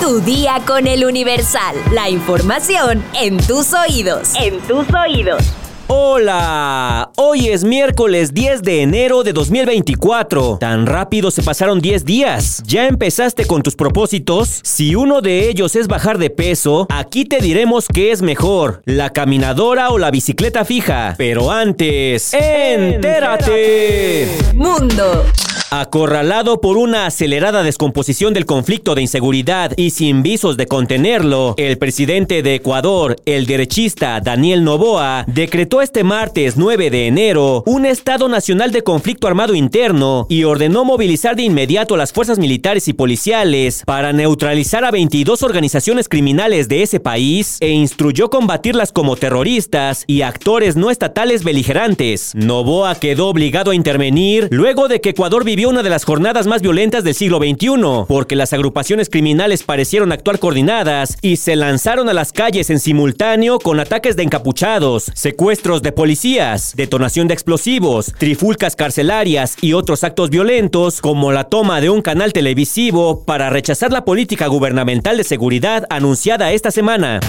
Tu día con el Universal. La información en tus oídos. En tus oídos. Hola, hoy es miércoles 10 de enero de 2024. Tan rápido se pasaron 10 días. ¿Ya empezaste con tus propósitos? Si uno de ellos es bajar de peso, aquí te diremos qué es mejor, la caminadora o la bicicleta fija. Pero antes, entérate. Mundo. Acorralado por una acelerada descomposición del conflicto de inseguridad y sin visos de contenerlo, el presidente de Ecuador, el derechista Daniel Novoa, decretó este martes 9 de enero un estado nacional de conflicto armado interno y ordenó movilizar de inmediato las fuerzas militares y policiales para neutralizar a 22 organizaciones criminales de ese país e instruyó combatirlas como terroristas y actores no estatales beligerantes. Novoa quedó obligado a intervenir luego de que Ecuador vivió una de las jornadas más violentas del siglo XXI, porque las agrupaciones criminales parecieron actuar coordinadas y se lanzaron a las calles en simultáneo con ataques de encapuchados, secuestros de policías, detonación de explosivos, trifulcas carcelarias y otros actos violentos, como la toma de un canal televisivo para rechazar la política gubernamental de seguridad anunciada esta semana.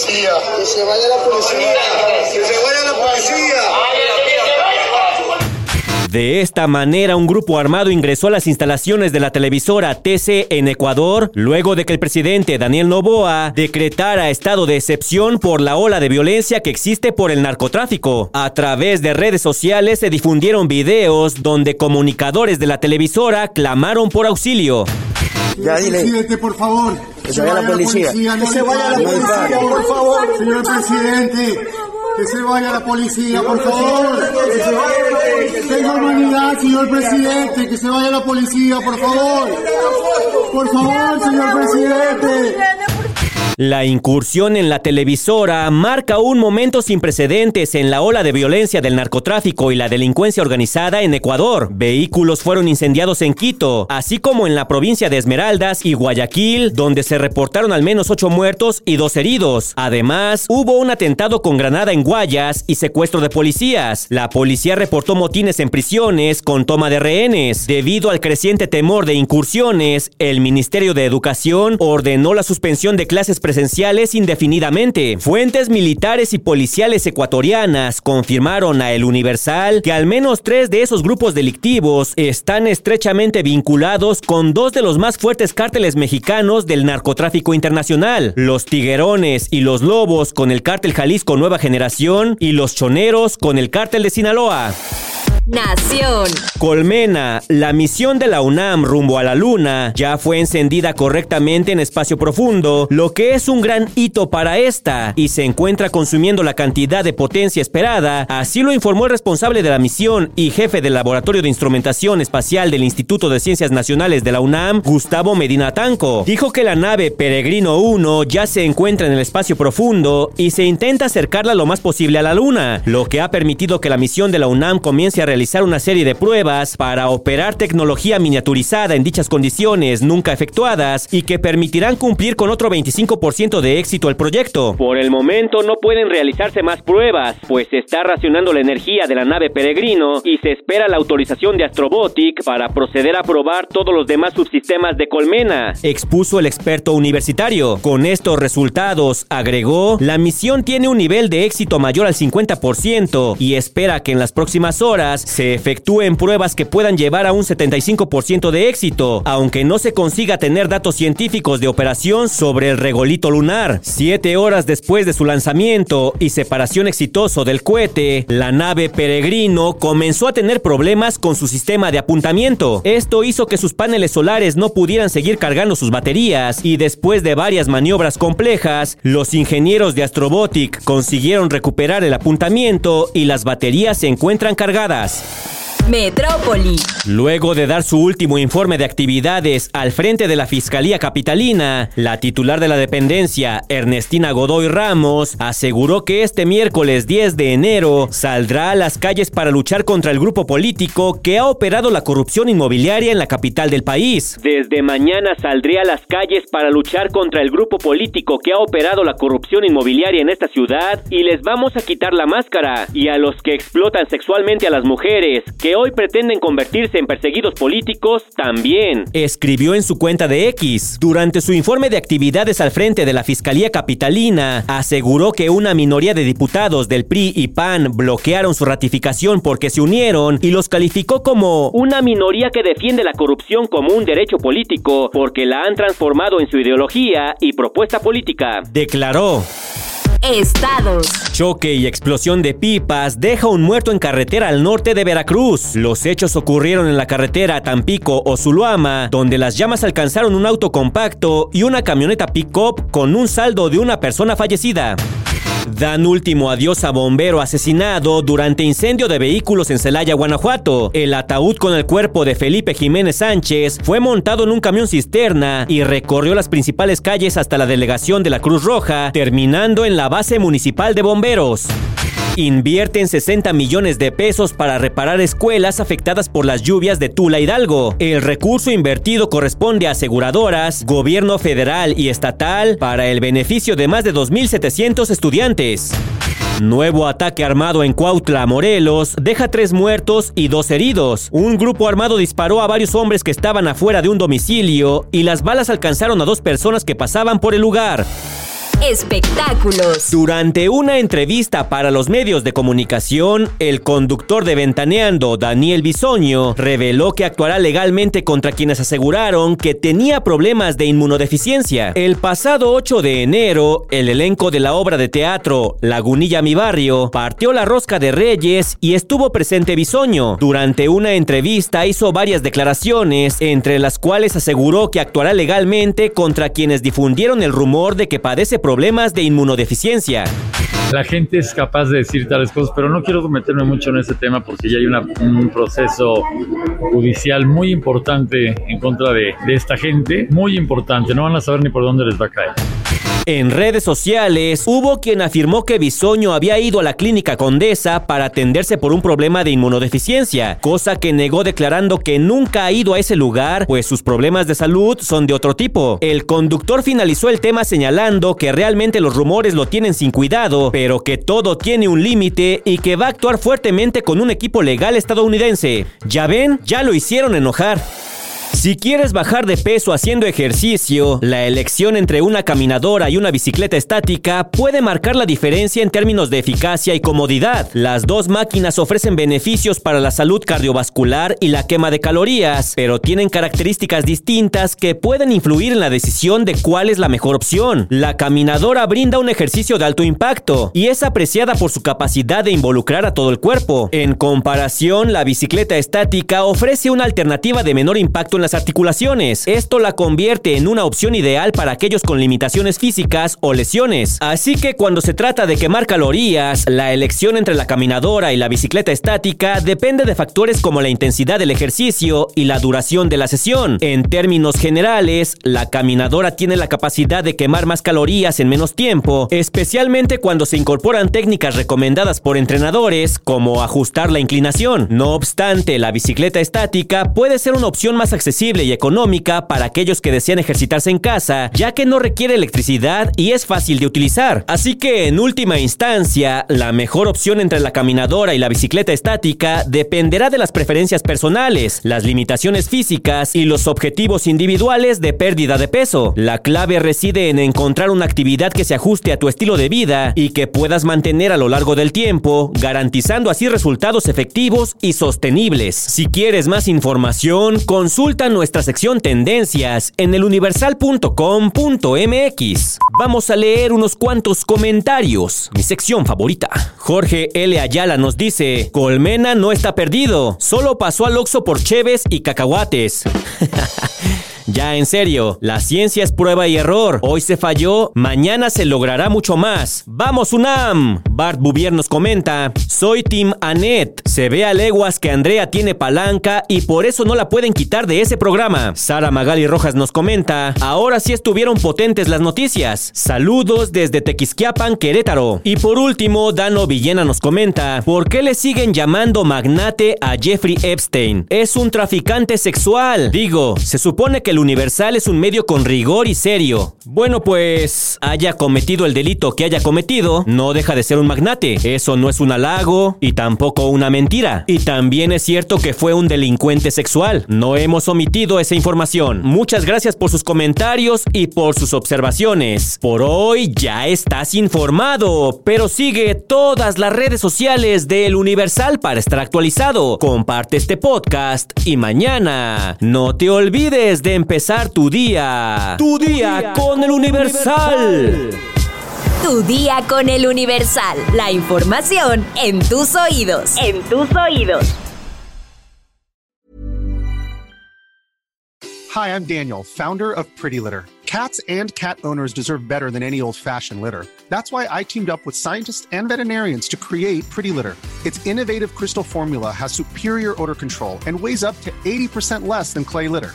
Policía, que se vaya la policía, que se vaya la policía. De esta manera, un grupo armado ingresó a las instalaciones de la televisora TC en Ecuador, luego de que el presidente Daniel Novoa decretara estado de excepción por la ola de violencia que existe por el narcotráfico. A través de redes sociales se difundieron videos donde comunicadores de la televisora clamaron por auxilio. Ya dile. Presidente, por favor. Que se vaya la policía. Que se vaya la policía, por favor. Señor presidente. Que se vaya la policía, por favor. Tenga humanidad, señor presidente. Que se vaya la policía, por favor. Por favor, señor presidente. La incursión en la televisora marca un momento sin precedentes en la ola de violencia del narcotráfico y la delincuencia organizada en Ecuador. Vehículos fueron incendiados en Quito, así como en la provincia de Esmeraldas y Guayaquil, donde se reportaron al menos ocho muertos y dos heridos. Además, hubo un atentado con granada en Guayas y secuestro de policías. La policía reportó motines en prisiones con toma de rehenes. Debido al creciente temor de incursiones, el Ministerio de Educación ordenó la suspensión de clases indefinidamente. Fuentes militares y policiales ecuatorianas confirmaron a El Universal que al menos tres de esos grupos delictivos están estrechamente vinculados con dos de los más fuertes cárteles mexicanos del narcotráfico internacional, los Tiguerones y los Lobos con el cártel Jalisco Nueva Generación y los Choneros con el cártel de Sinaloa. Nación. Colmena, la misión de la UNAM rumbo a la Luna ya fue encendida correctamente en espacio profundo, lo que es un gran hito para esta, y se encuentra consumiendo la cantidad de potencia esperada, así lo informó el responsable de la misión y jefe del Laboratorio de Instrumentación Espacial del Instituto de Ciencias Nacionales de la UNAM, Gustavo Medina Tanco. Dijo que la nave Peregrino 1 ya se encuentra en el espacio profundo y se intenta acercarla lo más posible a la Luna, lo que ha permitido que la misión de la UNAM comience a realizar una serie de pruebas para operar tecnología miniaturizada en dichas condiciones nunca efectuadas y que permitirán cumplir con otro 25% de éxito el proyecto. Por el momento no pueden realizarse más pruebas, pues se está racionando la energía de la nave Peregrino y se espera la autorización de Astrobotic para proceder a probar todos los demás subsistemas de Colmena, expuso el experto universitario. Con estos resultados, agregó, la misión tiene un nivel de éxito mayor al 50% y espera que en las próximas horas se efectúen pruebas que puedan llevar a un 75% de éxito, aunque no se consiga tener datos científicos de operación sobre el regolito lunar. Siete horas después de su lanzamiento y separación exitoso del cohete, la nave Peregrino comenzó a tener problemas con su sistema de apuntamiento. Esto hizo que sus paneles solares no pudieran seguir cargando sus baterías y después de varias maniobras complejas, los ingenieros de Astrobotic consiguieron recuperar el apuntamiento y las baterías se encuentran cargadas. Metrópoli. Luego de dar su último informe de actividades al frente de la Fiscalía Capitalina, la titular de la dependencia, Ernestina Godoy Ramos, aseguró que este miércoles 10 de enero saldrá a las calles para luchar contra el grupo político que ha operado la corrupción inmobiliaria en la capital del país. Desde mañana saldré a las calles para luchar contra el grupo político que ha operado la corrupción inmobiliaria en esta ciudad y les vamos a quitar la máscara y a los que explotan sexualmente a las mujeres, que hoy pretenden convertirse en perseguidos políticos, también. Escribió en su cuenta de X. Durante su informe de actividades al frente de la Fiscalía Capitalina, aseguró que una minoría de diputados del PRI y PAN bloquearon su ratificación porque se unieron y los calificó como una minoría que defiende la corrupción como un derecho político porque la han transformado en su ideología y propuesta política. Declaró. Estados. Choque y explosión de pipas deja un muerto en carretera al norte de Veracruz. Los hechos ocurrieron en la carretera Tampico o Zuluama, donde las llamas alcanzaron un auto compacto y una camioneta pick-up con un saldo de una persona fallecida. Dan último adiós a bombero asesinado durante incendio de vehículos en Celaya, Guanajuato. El ataúd con el cuerpo de Felipe Jiménez Sánchez fue montado en un camión cisterna y recorrió las principales calles hasta la delegación de la Cruz Roja, terminando en la base municipal de bomberos. Invierten 60 millones de pesos para reparar escuelas afectadas por las lluvias de Tula Hidalgo. El recurso invertido corresponde a aseguradoras, gobierno federal y estatal para el beneficio de más de 2.700 estudiantes. Nuevo ataque armado en Cuautla, Morelos, deja tres muertos y dos heridos. Un grupo armado disparó a varios hombres que estaban afuera de un domicilio y las balas alcanzaron a dos personas que pasaban por el lugar espectáculos. Durante una entrevista para los medios de comunicación, el conductor de Ventaneando, Daniel Bisoño, reveló que actuará legalmente contra quienes aseguraron que tenía problemas de inmunodeficiencia. El pasado 8 de enero, el elenco de la obra de teatro Lagunilla Mi Barrio partió la rosca de Reyes y estuvo presente Bisoño. Durante una entrevista hizo varias declaraciones, entre las cuales aseguró que actuará legalmente contra quienes difundieron el rumor de que padece problemas problemas de inmunodeficiencia. La gente es capaz de decir tales cosas, pero no quiero meterme mucho en ese tema porque ya hay un proceso judicial muy importante en contra de, de esta gente, muy importante, no van a saber ni por dónde les va a caer. En redes sociales hubo quien afirmó que Bisoño había ido a la clínica Condesa para atenderse por un problema de inmunodeficiencia, cosa que negó declarando que nunca ha ido a ese lugar, pues sus problemas de salud son de otro tipo. El conductor finalizó el tema señalando que realmente los rumores lo tienen sin cuidado, pero que todo tiene un límite y que va a actuar fuertemente con un equipo legal estadounidense. Ya ven, ya lo hicieron enojar. Si quieres bajar de peso haciendo ejercicio, la elección entre una caminadora y una bicicleta estática puede marcar la diferencia en términos de eficacia y comodidad. Las dos máquinas ofrecen beneficios para la salud cardiovascular y la quema de calorías, pero tienen características distintas que pueden influir en la decisión de cuál es la mejor opción. La caminadora brinda un ejercicio de alto impacto y es apreciada por su capacidad de involucrar a todo el cuerpo. En comparación, la bicicleta estática ofrece una alternativa de menor impacto las articulaciones. Esto la convierte en una opción ideal para aquellos con limitaciones físicas o lesiones. Así que cuando se trata de quemar calorías, la elección entre la caminadora y la bicicleta estática depende de factores como la intensidad del ejercicio y la duración de la sesión. En términos generales, la caminadora tiene la capacidad de quemar más calorías en menos tiempo, especialmente cuando se incorporan técnicas recomendadas por entrenadores como ajustar la inclinación. No obstante, la bicicleta estática puede ser una opción más accesible y económica para aquellos que desean ejercitarse en casa, ya que no requiere electricidad y es fácil de utilizar. Así que en última instancia, la mejor opción entre la caminadora y la bicicleta estática dependerá de las preferencias personales, las limitaciones físicas y los objetivos individuales de pérdida de peso. La clave reside en encontrar una actividad que se ajuste a tu estilo de vida y que puedas mantener a lo largo del tiempo, garantizando así resultados efectivos y sostenibles. Si quieres más información, consulta nuestra sección Tendencias en eluniversal.com.mx. Vamos a leer unos cuantos comentarios. Mi sección favorita. Jorge L. Ayala nos dice: Colmena no está perdido, solo pasó al Oxo por cheves y cacahuates. Ya en serio, la ciencia es prueba y error. Hoy se falló, mañana se logrará mucho más. ¡Vamos, UNAM! Bart Bouvier nos comenta: Soy Tim Annette. Se ve a leguas que Andrea tiene palanca y por eso no la pueden quitar de ese programa. Sara Magali Rojas nos comenta: Ahora sí estuvieron potentes las noticias. Saludos desde Tequisquiapan, Querétaro. Y por último, Dano Villena nos comenta: ¿Por qué le siguen llamando magnate a Jeffrey Epstein? Es un traficante sexual. Digo, se supone que el Universal es un medio con rigor y serio. Bueno, pues haya cometido el delito que haya cometido, no deja de ser un magnate. Eso no es un halago y tampoco una mentira. Y también es cierto que fue un delincuente sexual. No hemos omitido esa información. Muchas gracias por sus comentarios y por sus observaciones. Por hoy ya estás informado, pero sigue todas las redes sociales del Universal para estar actualizado. Comparte este podcast y mañana no te olvides de empezar tu día. Tu día con el Universal. Tu día con el Universal. La información en tus oídos. En tus oídos. Hi, I'm Daniel, founder of Pretty Litter. Cats and cat owners deserve better than any old-fashioned litter. That's why I teamed up with scientists and veterinarians to create Pretty Litter. Its innovative crystal formula has superior odor control and weighs up to 80% less than clay litter.